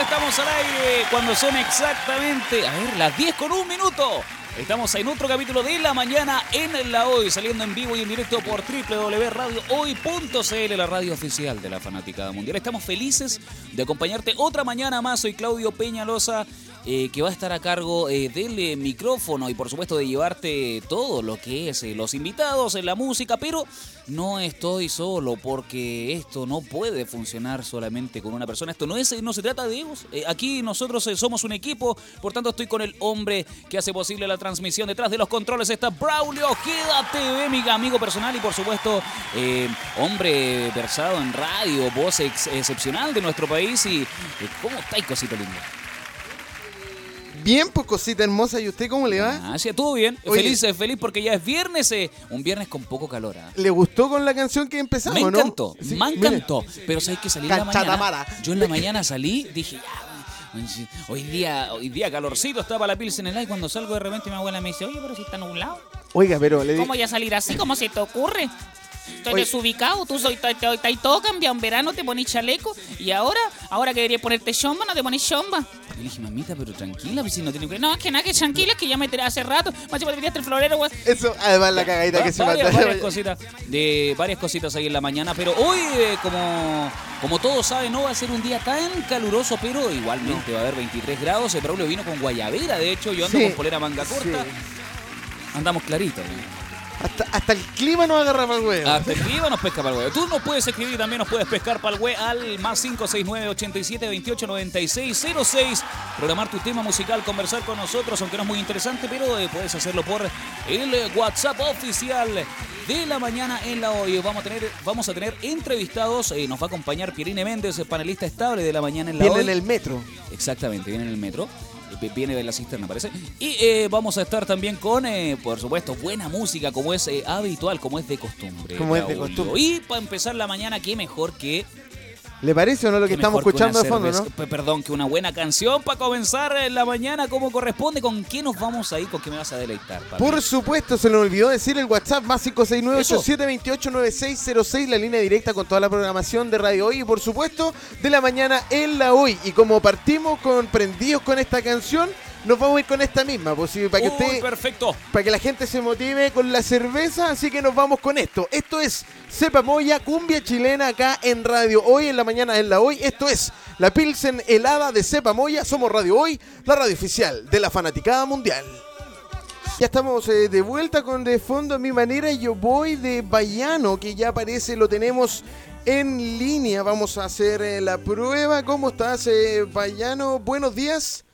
Estamos al aire cuando son exactamente, las 10 con un minuto. Estamos en otro capítulo de La Mañana en La Hoy, saliendo en vivo y en directo por www.radiohoy.cl, la radio oficial de la Fanaticada Mundial. Estamos felices de acompañarte otra mañana más. Soy Claudio Peñalosa eh, que va a estar a cargo eh, del eh, micrófono y por supuesto de llevarte todo lo que es los invitados, en la música, pero no estoy solo porque esto no puede funcionar solamente con una persona. Esto no es, no se trata de egos. aquí nosotros somos un equipo, por tanto estoy con el hombre que hace posible la transmisión. Detrás de los controles está Braulio Quédate, mi amigo personal y por supuesto hombre versado en radio, voz excepcional de nuestro país y ¿cómo estáis, cosito lindo? Bien, pues cosita hermosa. ¿Y usted cómo le va? Ah, sí, estuvo bien. Feliz, eh, feliz porque ya es viernes, eh, un viernes con poco calor. ¿ah? ¿Le gustó con la canción que empezamos, me encantó, me encantó. Pero sabes que salí en la mañana. Yo en la mañana salí, dije, ya, hoy día, hoy día calorcito, estaba la pilsen en el aire. Cuando salgo de repente mi abuela me dice, oye, pero si está nublado. Oiga, pero le ¿Cómo ya salir así? ¿Cómo se te ocurre? Estoy desubicado, tú soy, estás todo cambiado. En verano te pones chaleco y ahora, ahora que deberías ponerte chomba, no te pones chomba. Le dije, mamita, pero tranquila, pues si no tiene que. No, es que nada, que tranquila, es que ya me tiré hace rato. Más si deberías el florero, güey. Eso, además la cagadita que se varias, varias cositas, de varias cositas ahí en la mañana. Pero hoy, eh, como, como todos saben, no va a ser un día tan caluroso, pero igualmente va a haber 23 grados. El Braulio vino con guayabera, de hecho, yo ando con polera manga corta. Andamos claritos. Hasta, el clima nos agarra para el huevo. Hasta el clima nos pesca para el huevo. Tú nos puedes escribir también nos puedes pescar para el huevo al más 569 87 28 96 06. Programar tu tema musical, conversar con nosotros, aunque no es muy interesante, pero eh, puedes hacerlo por el WhatsApp oficial de la mañana en la hoy. Vamos a tener, vamos a tener entrevistados. Eh, nos va a acompañar Pierine Méndez, panelista estable de la mañana en la hoy. Viene en el metro. Exactamente, viene en el metro viene de la cisterna, parece. Y eh, vamos a estar también con, eh, por supuesto, buena música, como es eh, habitual, como es de costumbre. Como es de costumbre. Y para empezar la mañana, qué mejor que ¿Le parece o no lo que estamos escuchando de fondo, no? Perdón, que una buena canción para comenzar en la mañana como corresponde. ¿Con qué nos vamos a ir? ¿Con qué me vas a deleitar? Por supuesto, se nos olvidó decir el WhatsApp más 569-8728-9606, la línea directa con toda la programación de Radio Hoy y por supuesto de la mañana en la Hoy. Y como partimos con prendidos con esta canción, nos vamos a ir con esta misma, pues, para que usted, perfecto. para que la gente se motive con la cerveza, así que nos vamos con esto. Esto es Cepa Moya, cumbia chilena acá en Radio Hoy, en la mañana en la Hoy. Esto es la Pilsen helada de Cepa Moya. Somos Radio Hoy, la radio oficial de la fanaticada mundial. Ya estamos eh, de vuelta con de fondo a mi manera. Yo voy de Bayano, que ya aparece, lo tenemos en línea. Vamos a hacer eh, la prueba. ¿Cómo estás, eh, Bayano? Buenos días.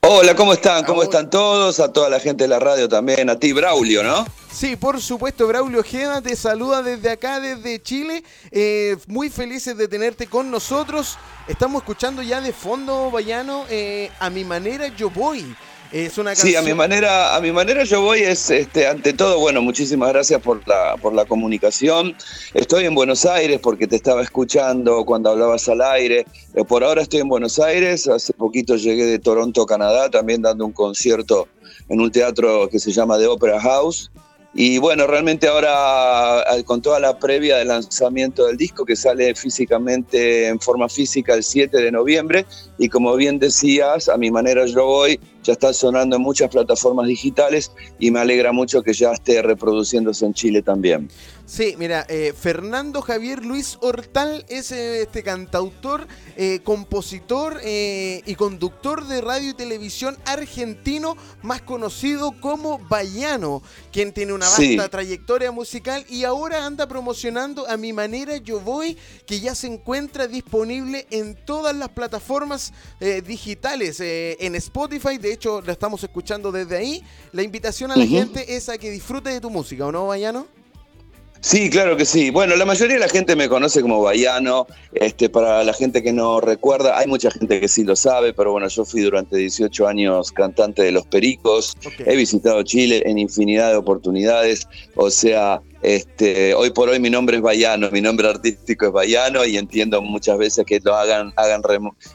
Hola, ¿cómo están? ¿Cómo están todos? A toda la gente de la radio también, a ti, Braulio, ¿no? Sí, por supuesto, Braulio Ojeda te saluda desde acá, desde Chile. Eh, muy felices de tenerte con nosotros. Estamos escuchando ya de fondo, Bayano, eh, a mi manera yo voy. Es una Sí, a mi manera, a mi manera yo voy es, este, ante todo, bueno, muchísimas gracias por la, por la comunicación. Estoy en Buenos Aires porque te estaba escuchando cuando hablabas al aire. Eh, por ahora estoy en Buenos Aires. Hace poquito llegué de Toronto, Canadá, también dando un concierto en un teatro que se llama The Opera House. Y bueno, realmente ahora con toda la previa del lanzamiento del disco que sale físicamente en forma física el 7 de noviembre y como bien decías, a mi manera yo voy, ya está sonando en muchas plataformas digitales y me alegra mucho que ya esté reproduciéndose en Chile también. Sí, mira, eh, Fernando Javier Luis Hortal es eh, este cantautor, eh, compositor y conductor de radio y televisión argentino, más conocido como Bayano, quien tiene una vasta trayectoria musical y ahora anda promocionando a mi manera Yo Voy, que ya se encuentra disponible en todas las plataformas digitales, en Spotify, de hecho lo estamos escuchando desde ahí. La invitación a la gente es a que disfrute de tu música, ¿o no, Bayano? Sí, claro que sí. Bueno, la mayoría de la gente me conoce como Bayano. Este, para la gente que no recuerda, hay mucha gente que sí lo sabe, pero bueno, yo fui durante 18 años cantante de Los Pericos. He visitado Chile en infinidad de oportunidades. O sea, este, hoy por hoy mi nombre es Bayano, mi nombre artístico es Bayano y entiendo muchas veces que lo hagan, hagan,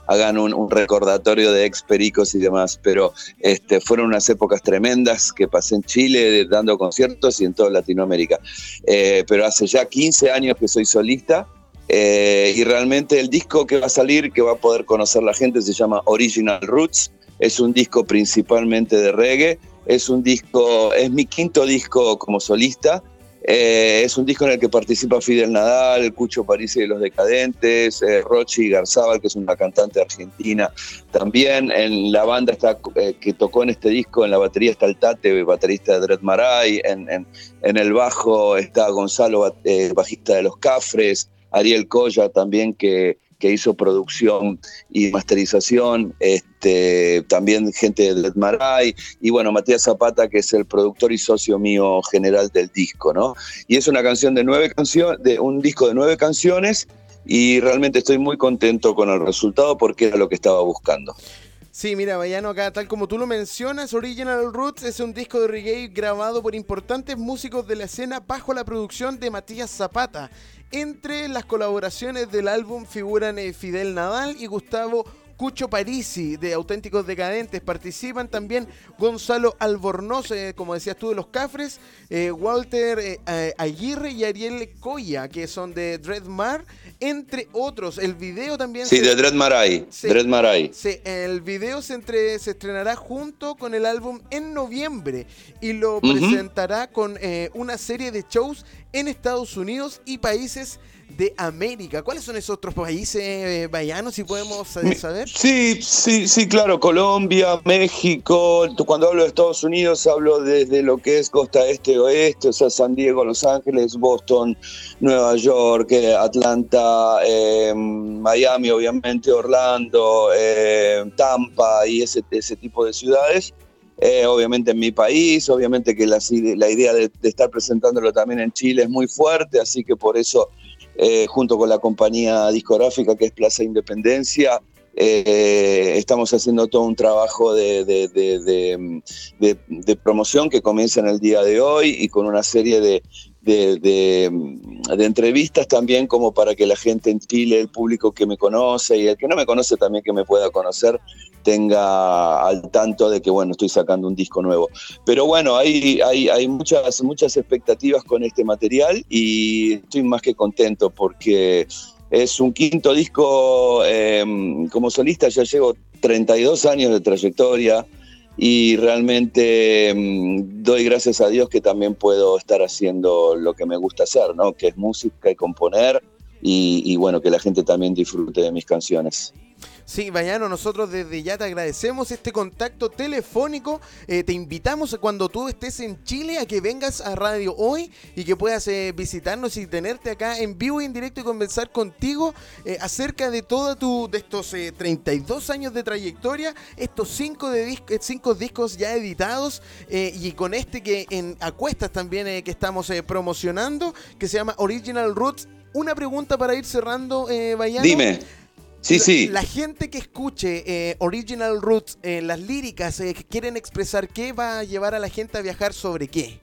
hagan un, recordatorio de ex pericos y demás, pero este, fueron unas épocas tremendas que pasé en Chile dando conciertos y en toda Latinoamérica. Eh, pero hace ya 15 años que soy solista Eh, y realmente el disco que va a salir, que va a poder conocer la gente, se llama Original Roots. Es un disco principalmente de reggae. Es un disco, es mi quinto disco como solista. Eh, es un disco en el que participa Fidel Nadal, Cucho Parisi de Los Decadentes, eh, Rochi Garzábal, que es una cantante argentina. También en la banda está, eh, que tocó en este disco, en la batería está el Tate, baterista de Dread Maray, en, en, el bajo está Gonzalo, bajista de Los Cafres, Ariel Coya también, que, que hizo producción y masterización, este, también gente de Maray, y bueno, Matías Zapata, que es el productor y socio mío general del disco, ¿no? Y es una canción de nueve canciones, de un disco de nueve canciones, y realmente estoy muy contento con el resultado porque era lo que estaba buscando. Sí, mira, Vayano, acá, tal como tú lo mencionas, Original Roots es un disco de reggae grabado por importantes músicos de la escena bajo la producción de Matías Zapata. Entre las colaboraciones del álbum figuran eh, Fidel Nadal y Gustavo Cucho Parisi de Auténticos Decadentes. Participan también Gonzalo Albornoz, eh, como decías tú, de Los Cafres, eh, Walter Aguirre y Ariel Coya, que son de Dreadmar, entre otros. El video también... Sí, de Dreadmar Sí, Sí, el video se, entre, se estrenará junto con el álbum en noviembre y lo presentará con una serie de shows en Estados Unidos y países de América. ¿Cuáles son esos otros países, eh, si podemos saber? Sí, sí, sí, claro. Colombia, México. Cuando hablo de Estados Unidos hablo desde lo que es costa este oeste, o sea, San Diego, Los Ángeles, Boston, Nueva York, eh, Atlanta, eh, Miami, obviamente, Orlando, eh, Tampa y ese, ese tipo de ciudades. Eh, obviamente en mi país, obviamente que la, idea de, estar presentándolo también en Chile es muy fuerte, así que por eso, eh, junto con la compañía discográfica que es Plaza Independencia, eh, estamos haciendo todo un trabajo de, promoción que comienza en el día de hoy y con una serie de, de, entrevistas también como para que la gente en Chile, el público que me conoce y el que no me conoce también que me pueda conocer, tenga al tanto de que bueno, estoy sacando un disco nuevo. Pero bueno, hay, hay, hay muchas, muchas expectativas con este material y estoy más que contento porque es un quinto disco em, como solista, ya llevo 32 años de trayectoria y realmente mm, doy gracias a Dios que también puedo estar haciendo lo que me gusta hacer, ¿no? que es música y componer y, bueno, que la gente también disfrute de mis canciones. Sí, Bayano, nosotros desde ya te agradecemos este contacto telefónico. Eh, te invitamos cuando tú estés en Chile a que vengas a Radio Hoy y que puedas eh, visitarnos y tenerte acá en vivo y en directo y conversar contigo eh, acerca de todo tu, de estos 32 años de trayectoria, estos 5 de cinco discos ya editados y con este que en Acuestas también que estamos promocionando, que se llama Original Roots. Una pregunta para ir cerrando, Bayano. Dime. Sí, sí. La gente que escuche eh, Original Roots, eh, las líricas, eh, que quieren expresar, ¿qué va a llevar a la gente a viajar sobre qué?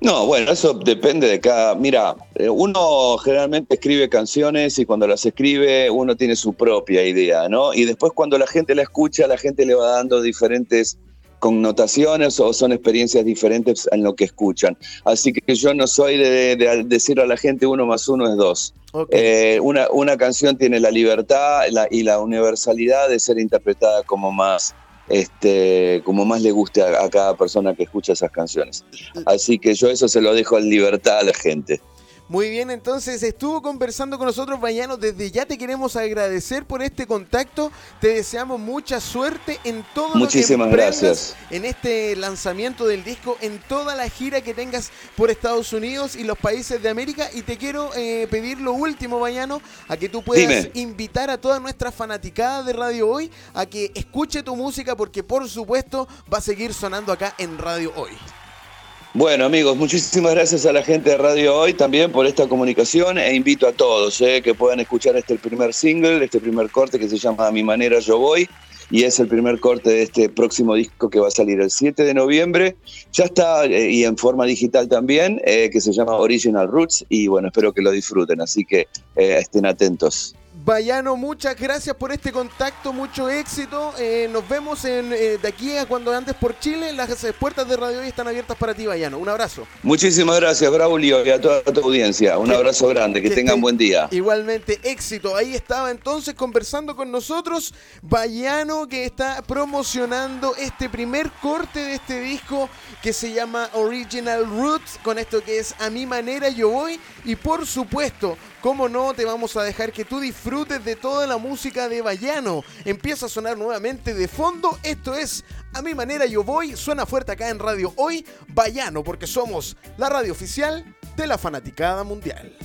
No, bueno, eso depende de cada. Mira, uno generalmente escribe canciones y cuando las escribe uno tiene su propia idea, ¿no? Y después cuando la gente la escucha, la gente le va dando diferentes connotaciones o son experiencias diferentes en lo que escuchan. Así que yo no soy de, decir a la gente uno más uno es dos. Eh, una, una, canción tiene la libertad y la universalidad de ser interpretada como más, este, como más le guste a, a cada persona que escucha esas canciones. Así que yo eso se lo dejo en libertad a la gente. Muy bien, entonces estuvo conversando con nosotros Bayano. Desde ya te queremos agradecer por este contacto. Te deseamos mucha suerte en todo Muchísimas lo que gracias. en este lanzamiento del disco, en toda la gira que tengas por Estados Unidos y los países de América. Y te quiero eh, pedir lo último, Bayano, a que tú puedas invitar a todas nuestras fanaticadas de Radio Hoy a que escuche tu música porque por supuesto va a seguir sonando acá en Radio Hoy. Bueno amigos, muchísimas gracias a la gente de Radio Hoy también por esta comunicación e invito a todos eh, que puedan escuchar este primer single, este primer corte que se llama A mi manera yo voy y es el primer corte de este próximo disco que va a salir el 7 de noviembre. Ya está eh, y en forma digital también, eh, que se llama Original Roots y bueno, espero que lo disfruten, así que estén atentos. Bayano, muchas gracias por este contacto, mucho éxito. Eh, nos vemos en, eh, de aquí a cuando andes por Chile. Las eh, puertas de Radio Hoy están abiertas para ti, Bayano. Un abrazo. Muchísimas gracias, Braulio, y a toda tu audiencia. Un Que- abrazo grande, que que tengan buen día. Igualmente, éxito. Ahí estaba entonces conversando con nosotros Bayano, que está promocionando este primer corte de este disco que se llama Original Roots, con esto que es A mi manera yo voy. Y por supuesto, como no, te vamos a dejar que tú disfrutes de toda la música de Bayano. Empieza a sonar nuevamente de fondo. Esto es A mi manera yo voy. Suena fuerte acá en Radio Hoy, Bayano, porque somos la radio oficial de la Fanaticada Mundial.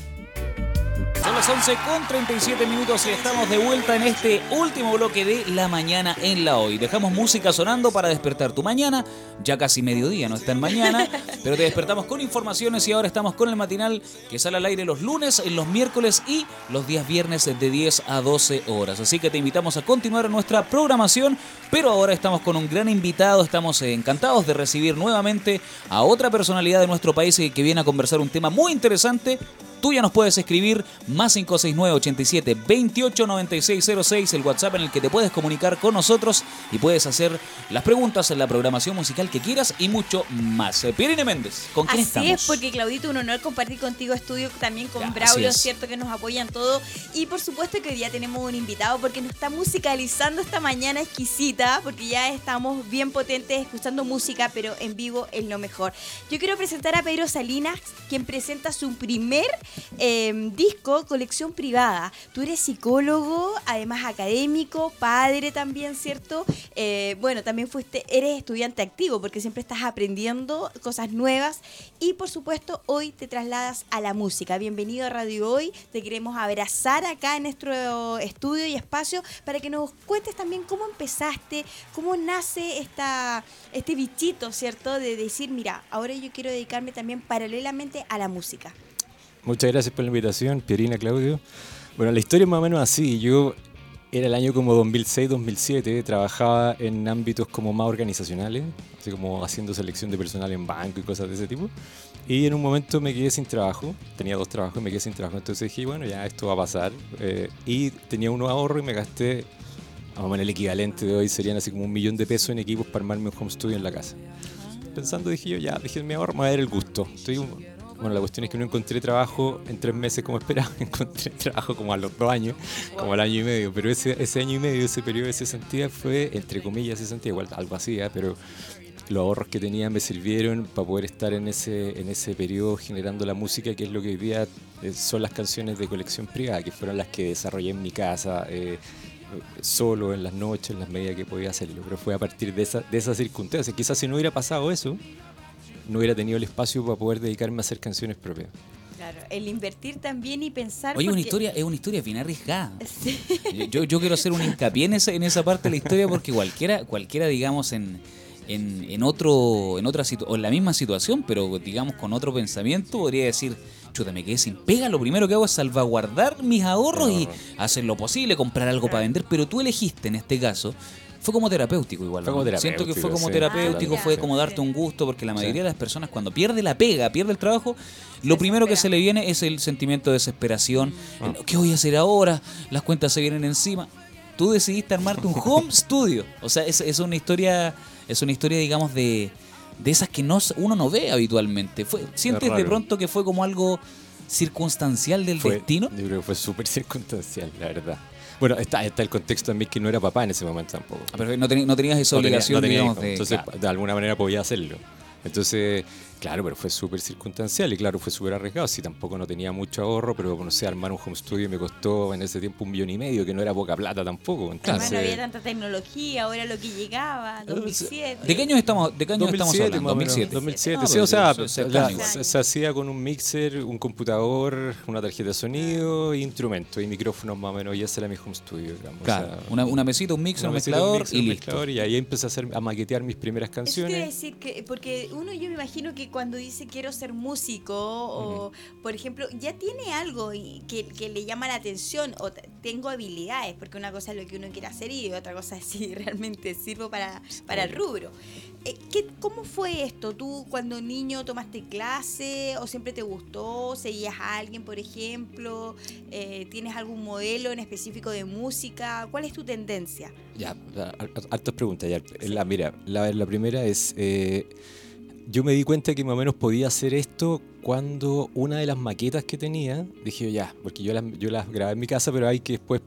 Son las 11 con 37 minutos y estamos de vuelta en este último bloque de La Mañana en la Hoy. Dejamos música sonando para despertar tu mañana, ya casi mediodía, no está en mañana, pero te despertamos con informaciones y ahora estamos con el matinal que sale al aire los lunes, los miércoles y los días viernes de 10 a 12 horas. Así que te invitamos a continuar nuestra programación, pero ahora estamos con un gran invitado, estamos encantados de recibir nuevamente a otra personalidad de nuestro país que viene a conversar un tema muy interesante Tú ya nos puedes escribir más 569-87 289606, el WhatsApp en el que te puedes comunicar con nosotros y puedes hacer las preguntas en la programación musical que quieras y mucho más. Eh, Pierine Méndez, ¿con quién Así estamos? es, porque Claudito, un honor compartir contigo estudio también con. Braulio, cierto que nos apoyan todo. Y por supuesto que hoy día tenemos un invitado porque nos está musicalizando esta mañana exquisita, porque ya estamos bien potentes escuchando música, pero en vivo es lo mejor. Yo quiero presentar a Pedro Salinas, quien presenta su primer eh, disco, colección privada. Tú eres psicólogo, además académico, padre también, ¿cierto? Eh, bueno, también fuiste, eres estudiante activo porque siempre estás aprendiendo cosas nuevas y por supuesto hoy te trasladas a la música. Bienvenido a Radio Hoy, te queremos abrazar acá en nuestro estudio y espacio para que nos cuentes también cómo empezaste, cómo nace este bichito, ¿cierto? De decir, mira, ahora yo quiero dedicarme también paralelamente a la música. Muchas gracias por la invitación, Pierina, Claudio. Bueno, la historia es más o menos así. Yo era el año como 2006-2007, trabajaba en ámbitos como más organizacionales, así como haciendo selección de personal en banco y cosas de ese tipo. Y en un momento me quedé sin trabajo, tenía dos trabajos y me quedé sin trabajo, entonces dije, bueno, ya esto va a pasar. Eh, y tenía unos ahorros y me gasté, vamos a poner el equivalente de hoy, serían así como un millón de pesos en equipos para armarme un home studio en la casa. Pensando dije yo, ya, dije, me ahorro, me va a dar el gusto. Estoy un- bueno, la cuestión es que no encontré trabajo en tres meses como esperaba, encontré trabajo como a los dos años, como al año y medio, pero ese, ese año y medio, ese periodo de cesantía fue, entre comillas, cesantía, igual algo así, ¿eh? pero los ahorros que tenía me sirvieron para poder estar en ese, en ese periodo generando la música, que es lo que hoy día eh, son las canciones de colección privada, que fueron las que desarrollé en mi casa. eh, solo en las noches, en las medidas que podía hacerlo, pero fue a partir de esa, de esa circunstancia. Quizás si no hubiera pasado eso, no hubiera tenido el espacio para poder dedicarme a hacer canciones propias. Claro, el invertir también y pensar... Oye, una porque- historia, es una historia bien arriesgada. Sí. Yo, yo quiero hacer un hincapié en esa, en esa parte de la historia porque cualquiera, cualquiera digamos, en, en, en otro, en otra situ- o en la misma situación, pero digamos con otro pensamiento, podría decir, chuta, me quedé sin pega, lo primero que hago es salvaguardar mis ahorros y hacer lo posible, comprar algo para vender, pero tú elegiste en este caso. Fue como terapéutico igual. Fue ¿no? como Siento que fue como sí, terapéutico, Ah, fue como darte Sí. un gusto, porque la mayoría Sí. de las personas cuando pierde la pega, pierde el trabajo, lo primero que se le viene es el sentimiento de desesperación. Ah. ¿Qué voy a hacer ahora? Las cuentas se vienen encima. Tú decidiste armarte un home studio. O sea, es, es una historia, es una historia, digamos, de, de esas que no, se- uno no ve habitualmente. Fue, ¿Sientes de pronto que fue como algo circunstancial del Fue- destino? Yo creo que fue súper circunstancial, la verdad. Bueno, está, está el contexto también que no era papá en ese momento tampoco. Ah, pero no, tenías esa No tenía- obligación, no tenía digamos, hijos, de... Entonces, claro. de alguna manera podía hacerlo. Entonces, claro, pero fue súper circunstancial y claro, fue súper arriesgado. Sí, tampoco no tenía mucho ahorro, pero no sé, armar un home studio me costó en ese tiempo un millón y medio, que no era poca plata tampoco. Además Entonces, no había tanta tecnología, ahora lo que llegaba, 2007. ¿De qué años estamos, de qué años estamos 2007, hablando? más o menos, 2007. 2007. Ah, sí, pero o sea, la- cercano. se, se hacía con un mixer, un computador, una tarjeta de sonido, e instrumentos y micrófonos más o menos. Y ese era mi home studio, digamos. o Claro, sea, una, una mesita, un mixer, un una un mezclador mixer, y un listo. mezclador, y ahí empecé a, hacer, a maquetear mis primeras Eso quiere canciones. decir que, porque uno yo me imagino que cuando dice quiero ser músico o, por ejemplo, ya tiene algo que, que le llama la atención o tengo habilidades, porque una cosa es lo que uno quiere hacer y otra cosa es si realmente sirvo para, para el rubro. Eh, ¿qué- ¿Cómo fue esto? ¿Tú cuando niño tomaste clase o siempre te gustó? ¿Seguías a alguien, por ejemplo? Eh, ¿Tienes algún modelo en específico de música? ¿Cuál es tu tendencia? Ya, har- har- hartas preguntas. Ya. La, mira, la, la primera es, eh, yo me di cuenta que más o menos podía hacer esto cuando una de las maquetas que tenía, dije ya, porque yo las, yo las grabé en mi casa, pero hay que después,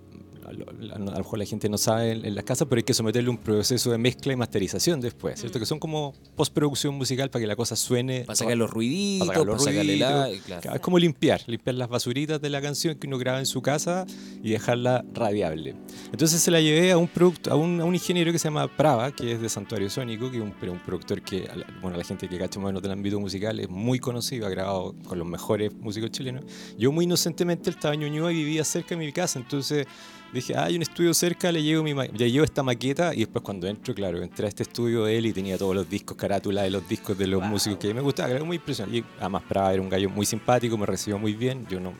a lo, mejor la gente no sabe en, en las casas, pero hay que someterle un proceso de mezcla y masterización después, ¿cierto? Que son como postproducción musical para que la cosa suene... Para sacar los ruiditos, para sacar los para sacarle la... ruiditos. claro. Es como limpiar, limpiar las basuritas de la canción que uno graba en su casa y dejarla radiable. Entonces se la llevé a un, producto, a un, a un ingeniero que se llama Prava, que es de Santuario Sónico, que es un, productor que, bueno, la gente que cacha más menos del ámbito musical es muy conocido, ha grabado con los mejores músicos chilenos. Yo muy inocentemente estaba en Ñuñoa y vivía cerca de mi casa, entonces dije, ah, hay un estudio cerca, le llevo, mi le llevo esta maqueta y después cuando entro, claro, entré a este estudio de él y tenía todos los discos, carátula de los discos de los músicos que me gustaba, era muy impresionante. Y además Prava era un gallo muy simpático, me recibió muy bien, yo no...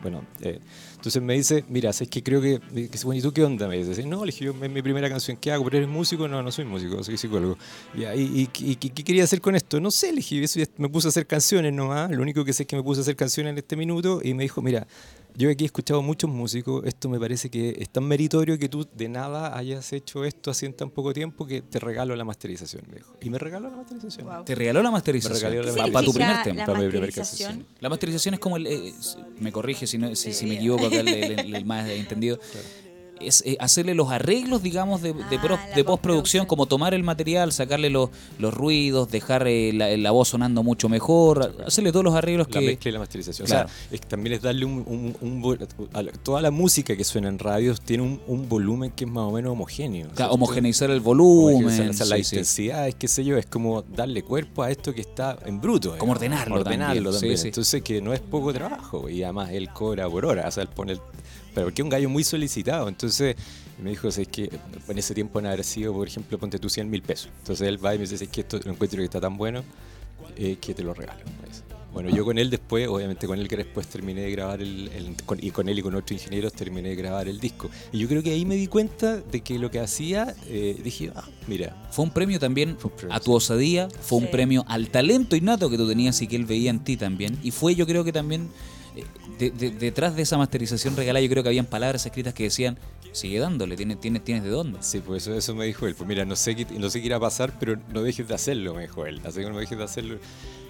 Bueno, eh, entonces me dice, mira, es que creo que, que dice, bueno, ¿y tú qué onda? Me dice, no, le dije, yo, es mi primera canción, ¿qué hago? ¿Pero eres músico? No, no soy músico, soy psicólogo. Y, y, y- y qué quería hacer con esto? No sé, le dije, eso ya- me puse a hacer canciones nomás, lo único que sé es que me puse a hacer canciones en este minuto y me dijo, mira, yo aquí he escuchado muchos músicos, esto me parece que es tan meritorio que tú de nada hayas hecho esto así en tan poco tiempo que te regalo la masterización, me dijo. Y me regaló la masterización. Wow. Te regaló la masterización. Me regaló la Pa- ¿Qué pa' tu primer tema. la para mi primer masterización? canción. La masterización es como el. eh, me corrige si, no- si, si me equivoco acá, el, el- el- el más entendido. Es eh, hacerle los arreglos, digamos, de, de, Ah, pro- la de postproducción, como tomar el material, sacarle los, los ruidos, dejar eh, la, la voz sonando mucho mejor, hacerle todos los arreglos La que. mezcla y la masterización. Claro. O sea, es que también es darle un, un- un la- toda la música que suena en radios tiene un, un volumen que es más o menos homogéneo. Claro, ¿cierto? homogeneizar el volumen. Homogeneizar, o sea, sí, sí. intensidades, qué sé yo, es como darle cuerpo a esto que está en bruto. Como digamos. ordenarlo Ordenarlo también, también. sí. Entonces, que no es poco trabajo. Y además, él cobra por hora. O sea, él pone el- Pero porque es un gallo muy solicitado. Entonces, me dijo, es que en ese tiempo no haber sido, por ejemplo, ponte tú 100 mil pesos. Entonces, él va y me dice, es que esto lo encuentro que está tan bueno eh, que te lo regalo. dice. Bueno, yo con él después, obviamente con él que después terminé de grabar el, el- con- y con él y con otros ingenieros terminé de grabar el disco. Y yo creo que ahí me di cuenta de que lo que hacía, eh, dije, ah, mira, Fue un premio también un premio, a tu osadía, fue un Sí. premio al talento innato que tú tenías y que él veía en ti también. Y fue yo creo que también, de- de- detrás de esa masterización regalada, yo creo que habían palabras escritas que decían, sigue dándole, tienes, tienes, tienes de dónde. Sí, pues eso, eso me dijo él. Pues mira, no sé, qué, no sé qué irá a pasar, pero no dejes de hacerlo, me dijo él. No dejes de hacerlo.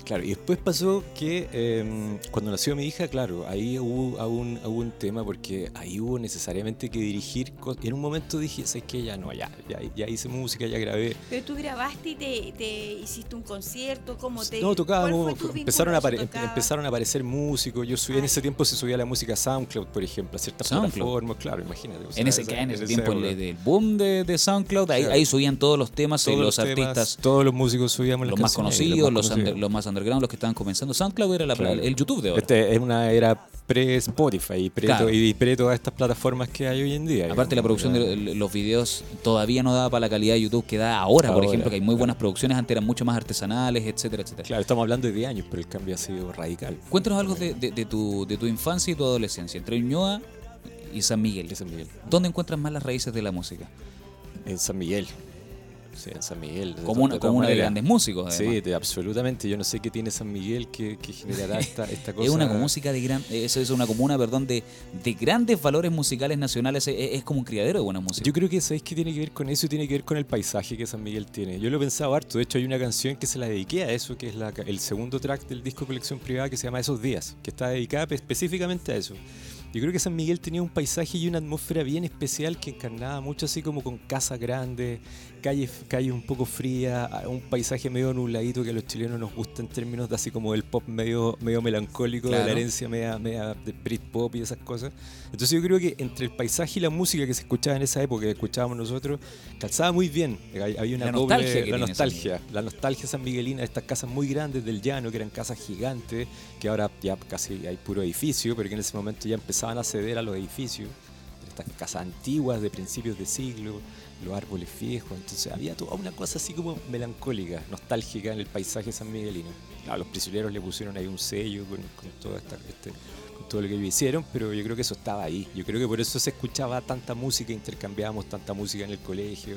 Claro, y después pasó que eh, cuando nació mi hija, claro, ahí hubo, hubo un, hubo un tema porque ahí hubo necesariamente que dirigir. en un momento dije, ¿sabes qué? Ya no, ya, ya, ya hice música, ya grabé. Pero tú grabaste y te, te hiciste un concierto, ¿cómo te No, tocábamos, empezaron, a empezaron a aparecer músicos. Yo subí, en ese tiempo se subía la música a SoundCloud, por ejemplo, a ciertas SoundCloud. plataformas, claro, imagínate. o sea, En ese, esa- en ese tiempo, el, del boom de, de SoundCloud, ahí, Claro. ahí subían todos los temas, todos los, temas, artistas, todos los músicos subíamos las los más conocidos, los, conocidos. under- los más underground, los que estaban comenzando. SoundCloud era la- Claro. el YouTube de ahora. Este es una era pre-Spotify y pre, Claro. y pre todas estas plataformas que hay hoy en día. Aparte la producción de los videos todavía no daba para la calidad de YouTube que da ahora, por ejemplo, que hay muy buenas producciones, antes eran mucho más artesanales, etcétera, etcétera. Claro, estamos hablando de 10 años, pero el cambio ha sido radical. Cuéntanos algo de, de- de tu, de tu infancia y tu adolescencia, entre Ñuñoa y San Miguel. En San Miguel. ¿Dónde encuentras más las raíces de la música? En San Miguel. Sí, en San Miguel. Como una, como de grandes músicos, Sí, además. absolutamente. Yo no sé qué tiene San Miguel que, que generará esta, esta cosa. Es una música de gran, eso es una comuna, perdón, de, de grandes valores musicales nacionales. Es, es como un criadero de buena música. Yo creo que sabéis que tiene que ver con eso y tiene que ver con el paisaje que San Miguel tiene. Yo lo he pensado harto. De hecho, hay una canción que se la dediqué a eso, que es la el segundo track del disco Colección Privada que se llama Esos Días, que está dedicada pe- específicamente a eso. Yo creo que San Miguel tenía un paisaje y una atmósfera bien especial que encarnaba mucho así como con casas grandes, calles calle un poco frías, un paisaje medio nubladito que a los chilenos nos gusta en términos de así como el pop medio, medio melancólico, de Claro. la herencia media, media de Britpop y esas cosas. Entonces yo creo que entre el paisaje y la música que se escuchaba en esa época, que escuchábamos nosotros, calzaba muy bien. Había una La doble- nostalgia la San nostalgia, la nostalgia sanmiguelina de estas casas muy grandes del llano, que eran casas gigantes, que ahora ya casi hay puro edificio, pero que en ese momento ya empezaban a ceder a los edificios. estas casas antiguas de principios de siglo, los árboles viejos. Entonces había toda una cosa así como melancólica, nostálgica en el paisaje san miguelino. Claro, los prisioneros le pusieron ahí un sello con, con toda esta, este, con todo lo que hicieron, pero yo creo que eso estaba ahí. Yo creo que por eso se escuchaba tanta música, intercambiábamos tanta música en el colegio.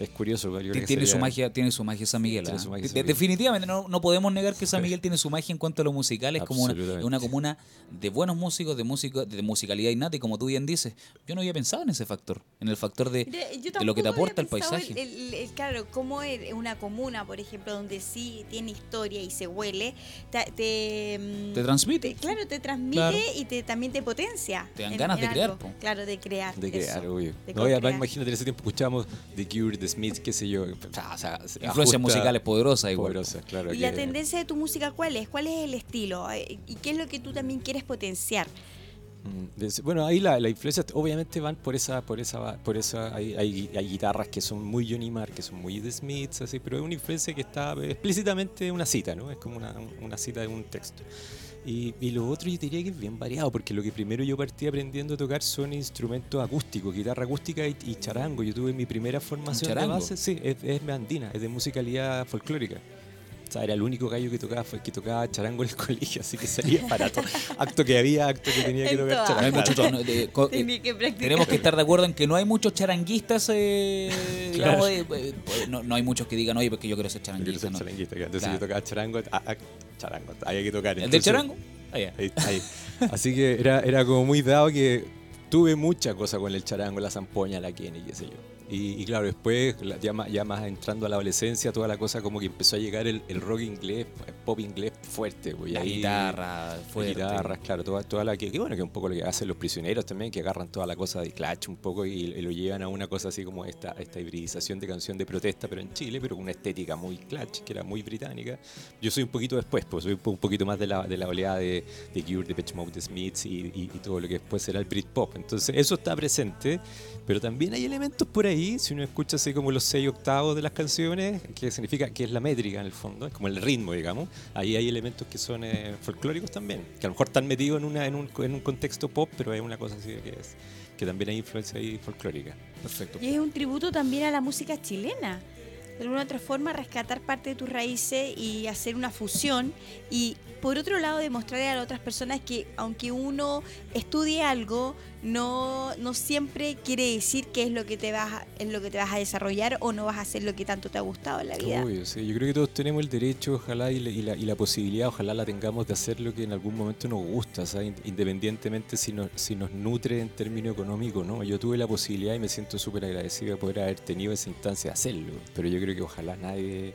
Es curioso. yo creo que Tiene su magia, tiene su magia San Miguel. Tiene ¿ah? su magia De- San Miguel. Definitivamente no, no podemos negar que San Miguel tiene su magia en cuanto a lo musical. Es como una, una comuna de buenos músicos, de músico, de musicalidad innata. Y como tú bien dices, yo no había pensado en ese factor, en el factor de, de lo que te aporta el paisaje. el- el- el- claro, como una comuna, por ejemplo, donde sí tiene historia y se huele, te, te, mm, Te transmite. te- claro, te transmite Claro. y te, también te potencia. Te dan en- ganas en de crear, po. Claro, de crear. De crear, eso, obvio. de No, y además imagínate, en ese tiempo escuchábamos The Cure, The Smiths, qué sé yo. O sea, se Influencias ajusta- musicales poderosas igual. Poderosas, claro. ¿Y la que- tendencia de tu música cuál es? ¿Cuál es el estilo? Eh, ¿Y qué es lo que tú también quieres potenciar? Mm, Bueno, ahí la, la influencia obviamente van por esa, por esa, por esa, hay, hay, hay guitarras que son muy Johnny Marr, que son muy The Smiths, así, pero es una influencia que está explícitamente una cita, ¿no? Es como una, una cita de un texto. Y, y lo otro yo diría que es bien variado, porque lo que primero yo partí aprendiendo a tocar son instrumentos acústicos, guitarra acústica y, y charango. Yo tuve mi primera formación de base, sí, es, es andina, es de musicalidad folclórica. O sea, era el único gallo que tocaba, fue el que tocaba charango en el colegio, así que salía para todo. Acto que había, acto que tenía que tocar todas. No hay charango. muchos- no, de- co- eh, Tenía que practicar. tenemos que estar de acuerdo en que no hay muchos charanguistas. eh, Claro. digamos, eh, eh, no, no hay muchos que digan, oye, porque yo quiero ser Yo quiero charanguista. ser no. charanguista, claro. Entonces Claro. yo tocaba charango, ah, ah, charango, había que tocar. ¿El del Entonces, charango? Ah, ahí- ahí. Así que era, era como muy dado que tuve mucha cosa con el charango, la zampoña, la Kenny, qué sé yo. Y, claro, después, ya más, ya más entrando a la adolescencia, toda la cosa como que empezó a llegar el, el rock inglés, el pop inglés fuerte. Pues, y La ahí- guitarra, fuerte. Guitarras, claro, toda, toda la que, que bueno, que un poco lo que hacen los prisioneros también, que agarran toda la cosa de clutch un poco y, y lo llevan a una cosa así como esta, esta hibridización de canción de protesta, pero en Chile, pero con una estética muy clutch, que era muy británica. Yo soy un poquito después, pues soy un poquito más de la, de la oleada de, de Cure, de Pitch Mode, de Smiths y, y- y todo lo que después será el Britpop. Entonces, eso está presente, pero también hay elementos por ahí, si uno escucha así como los seis octavos de las canciones, que significa que es la métrica en el fondo, es como el ritmo, digamos. Ahí hay elementos que son eh, folclóricos también, que a lo mejor están metidos en, una, en, un, en un contexto pop, pero es una cosa así que es que también hay influencia ahí folclórica. Perfecto. Y es un tributo también a la música chilena. De alguna otra forma, rescatar parte de tus raíces y hacer una fusión. Y por otro lado, demostrarle a otras personas que aunque uno estudie algo, no, no siempre quiere decir que es lo que te vas es lo que te vas a desarrollar o no vas a hacer lo que tanto te ha gustado en la vida. Obvio, sí. Yo creo que todos tenemos el derecho, ojalá, y la, y la- y la posibilidad, ojalá la tengamos de hacer lo que en algún momento nos gusta, in- independientemente si nos, si nos nutre en términos económicos, ¿no? Yo tuve la posibilidad y me siento súper agradecido de poder haber tenido esa instancia de hacerlo, pero yo creo que ojalá nadie...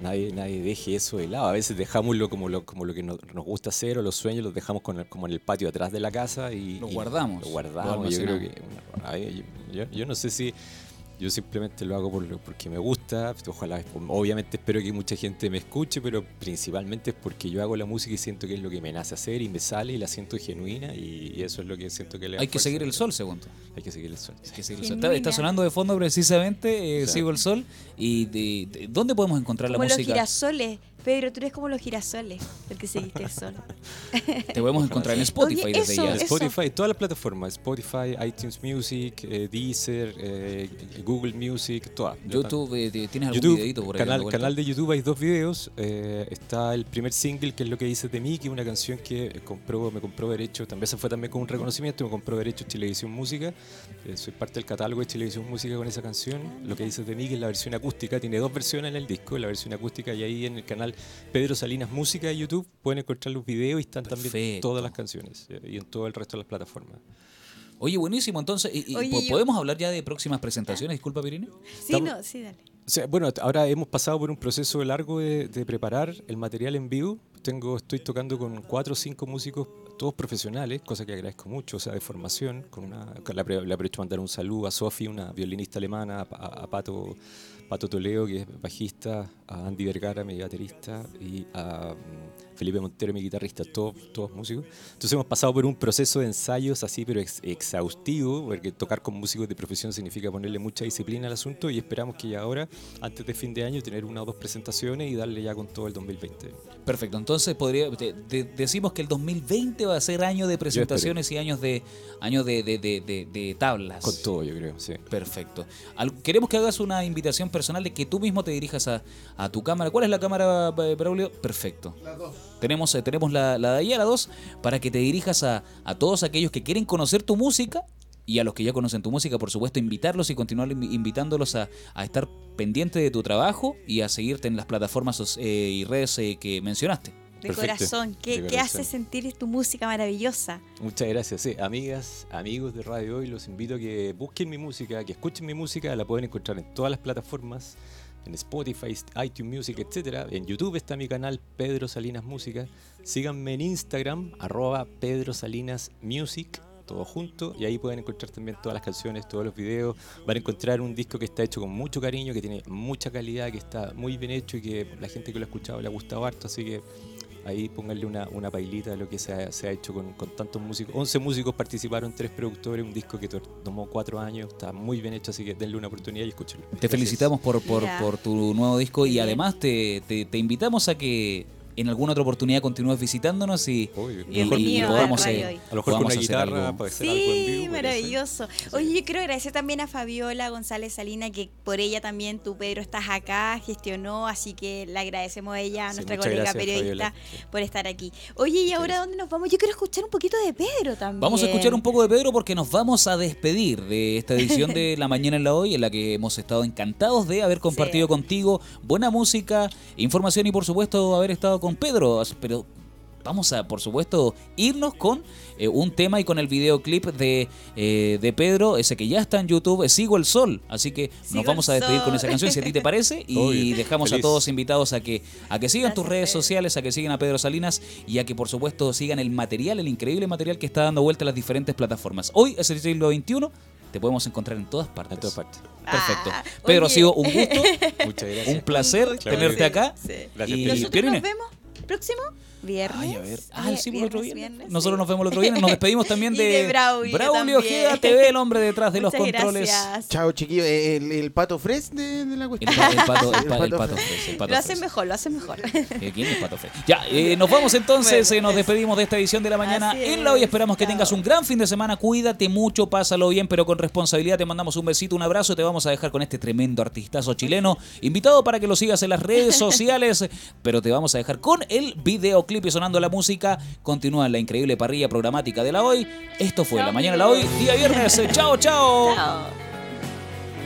Nadie, nadie deje eso de lado. A veces dejámoslo como lo, como lo que nos, nos gusta hacer o los sueños los dejamos con el- como en el patio atrás de la casa y Los y guardamos, Lo lo guardamos. yo creo que yo- yo no sé si yo simplemente lo hago por, lo- porque me gusta. Ojalá, obviamente espero que mucha gente me escuche, pero principalmente es porque yo hago la música y siento que es lo que me nace hacer y me sale y la siento genuina y, y eso es lo que siento que le Hay que seguir el sol, según tú. Hay que seguir el sol. Hay que seguir el sol. Genuina. Está, está sonando de fondo precisamente, eh. Sigo el Sol. ¿Y de, de- dónde podemos encontrar Como la los música? girasoles. Pedro, tú eres como los girasoles, porque seguiste el sol. Te podemos encontrar en Spotify Oye, desde eso, ya. Spotify, todas las plataformas, Spotify, iTunes Music, eh, Deezer, eh, Google Music, todas. Yo YouTube, eh, ¿tienes algún YouTube, videito por ahí? canal, canal de YouTube hay dos videos. eh, está el primer single, que es lo que dices de mí, que es una canción que compró, me compró derecho. También se fue también con un reconocimiento, me compró derecho Televisión Música. eh, soy parte del catálogo de Televisión Música con esa canción. Lo que dices de mí, que es la versión acústica. Tiene dos versiones en el disco, la versión acústica y ahí en el canal Pedro Salinas Música de YouTube pueden encontrar los videos y están también Perfecto. todas las canciones eh, y en todo el resto de las plataformas. Oye, buenísimo. Entonces, Oye, yo- ¿podemos hablar ya de próximas presentaciones? Disculpa, Pirine. Sí, Estamos- no, sí, dale. O sea, bueno, ahora hemos pasado por un proceso largo de, de preparar el material en vivo. Tengo, estoy tocando con cuatro o cinco músicos, todos profesionales, cosa que agradezco mucho, o sea, de formación. Con una, con la, le aprovecho mandar un saludo a Sofi, una violinista alemana, a, a- Pato, Pato Toledo, que es bajista, a Andy Vergara, mi baterista, y a mm, Felipe Montero, mi guitarrista, todos, todos músicos. Entonces hemos pasado por un proceso de ensayos así, pero ex- exhaustivo, porque tocar con músicos de profesión significa ponerle mucha disciplina al asunto y esperamos que ya ahora, antes de fin de año, tener una o dos presentaciones y darle ya con todo el 2020. Perfecto. Entonces, podría, te- te- decimos que el 2020 este va a ser año de presentaciones y años de años de, de- de- de- de tablas. Con todo, yo creo, sí. Perfecto. Al- queremos que hagas una invitación personal de que tú mismo te dirijas a, a tu cámara. ¿Cuál es la cámara, eh, Braulio? Perfecto. La 2. Tenemos, eh, tenemos la, la de allá, la 2, para que te dirijas a, a todos aquellos que quieren conocer tu música y a los que ya conocen tu música, por supuesto, invitarlos y continuar invi- invitándolos a, a estar pendiente de tu trabajo y a seguirte en las plataformas eh, y redes eh, que mencionaste. De Perfecto, corazón, ¿qué, de qué hace sentir tu música maravillosa? Muchas gracias. Sí, amigas, amigos de Radio Hoy, los invito a que busquen mi música, que escuchen mi música. La pueden encontrar en todas las plataformas, en Spotify, iTunes Music, etcétera. En YouTube está mi canal Pedro Salinas Música. Síganme en Instagram, arroba Pedro Salinas Music, todo junto. Y ahí pueden encontrar también todas las canciones, todos los videos. Van a encontrar un disco que está hecho con mucho cariño, que tiene mucha calidad, que está muy bien hecho y que la gente que lo ha escuchado le ha gustado harto. Así que ahí pónganle una, una pailita de lo que se ha, se ha hecho con, con tantos músicos. 11 músicos participaron, tres productores, un disco que to- tomó cuatro años, está muy bien hecho, así que denle una oportunidad y escúchenlo. Te felicitamos por, por, por tu nuevo disco y además te, te, te invitamos a que en alguna otra oportunidad continúes visitándonos y, y- Bienvenido y podamos, eh, Hoy. A lo mejor con una guitarra algo. para hacer algo en vivo. Sí, maravilloso. Oye, yo quiero agradecer también a Fabiola González Salina, que por ella también tú, Pedro, estás acá, gestionó, así que le agradecemos a ella, a Sí, nuestra colega gracias, periodista, Fabiola. Por estar aquí. Oye, ¿y ahora dónde nos vamos? Yo quiero escuchar un poquito de Pedro también. Vamos a escuchar un poco de Pedro porque nos vamos a despedir de esta edición de La Mañana en la Hoy, en la que hemos estado encantados de haber compartido Sí. contigo buena música, información y por supuesto haber estado con Pedro. Pero vamos a, por supuesto, irnos con eh, un tema y con el videoclip de, eh, de Pedro, ese que ya está en YouTube, Sigo el Sol. Así que Sigo nos vamos a despedir sol. con esa canción, si a ti te parece. Y Obvio. dejamos a todos invitados a que, a que sigan tus redes Pedro. sociales, a que sigan a Pedro Salinas y a que por supuesto sigan el material, el increíble material que está dando vuelta a las diferentes plataformas. Hoy es el siglo XXI, te podemos encontrar en todas partes. En todas partes. Perfecto. Ah, Pedro, ha oye. sido un gusto, Muchas gracias. un placer tenerte sí. acá. Sí. Gracias, Y. ¿Nosotros nos vemos próximo? ¿Viernes? Ay, a ver. Ah, sí, el otro viernes, Nosotros sí. nos vemos el otro viernes. Nos despedimos también de, de Braulio también. Ojeda TV, el hombre detrás de los controles. gracias. Chao, chiquillos. Eh, El, el pato fresh de, de la cuestión. el pato, el, El pa- el pato pato Fres. Fres, el pato Lo hacen Fres. mejor, lo hacen mejor. Eh, ¿Quién es Pato Fres? Ya, eh, nos vamos entonces, Bueno, eh, nos eso. despedimos de esta edición de la mañana en la hoy. es, Esperamos que chao. tengas un gran fin de semana. Cuídate mucho, pásalo bien, pero con responsabilidad. Te mandamos un besito, un abrazo. Te vamos a dejar con este tremendo artistazo chileno. Invitado para que lo sigas en las redes sociales, pero te vamos a dejar con el videoclip y sonando la música. Continúa la increíble parrilla programática de la hoy. Esto fue la mañana de la hoy, día viernes. Chao, chao. Chao.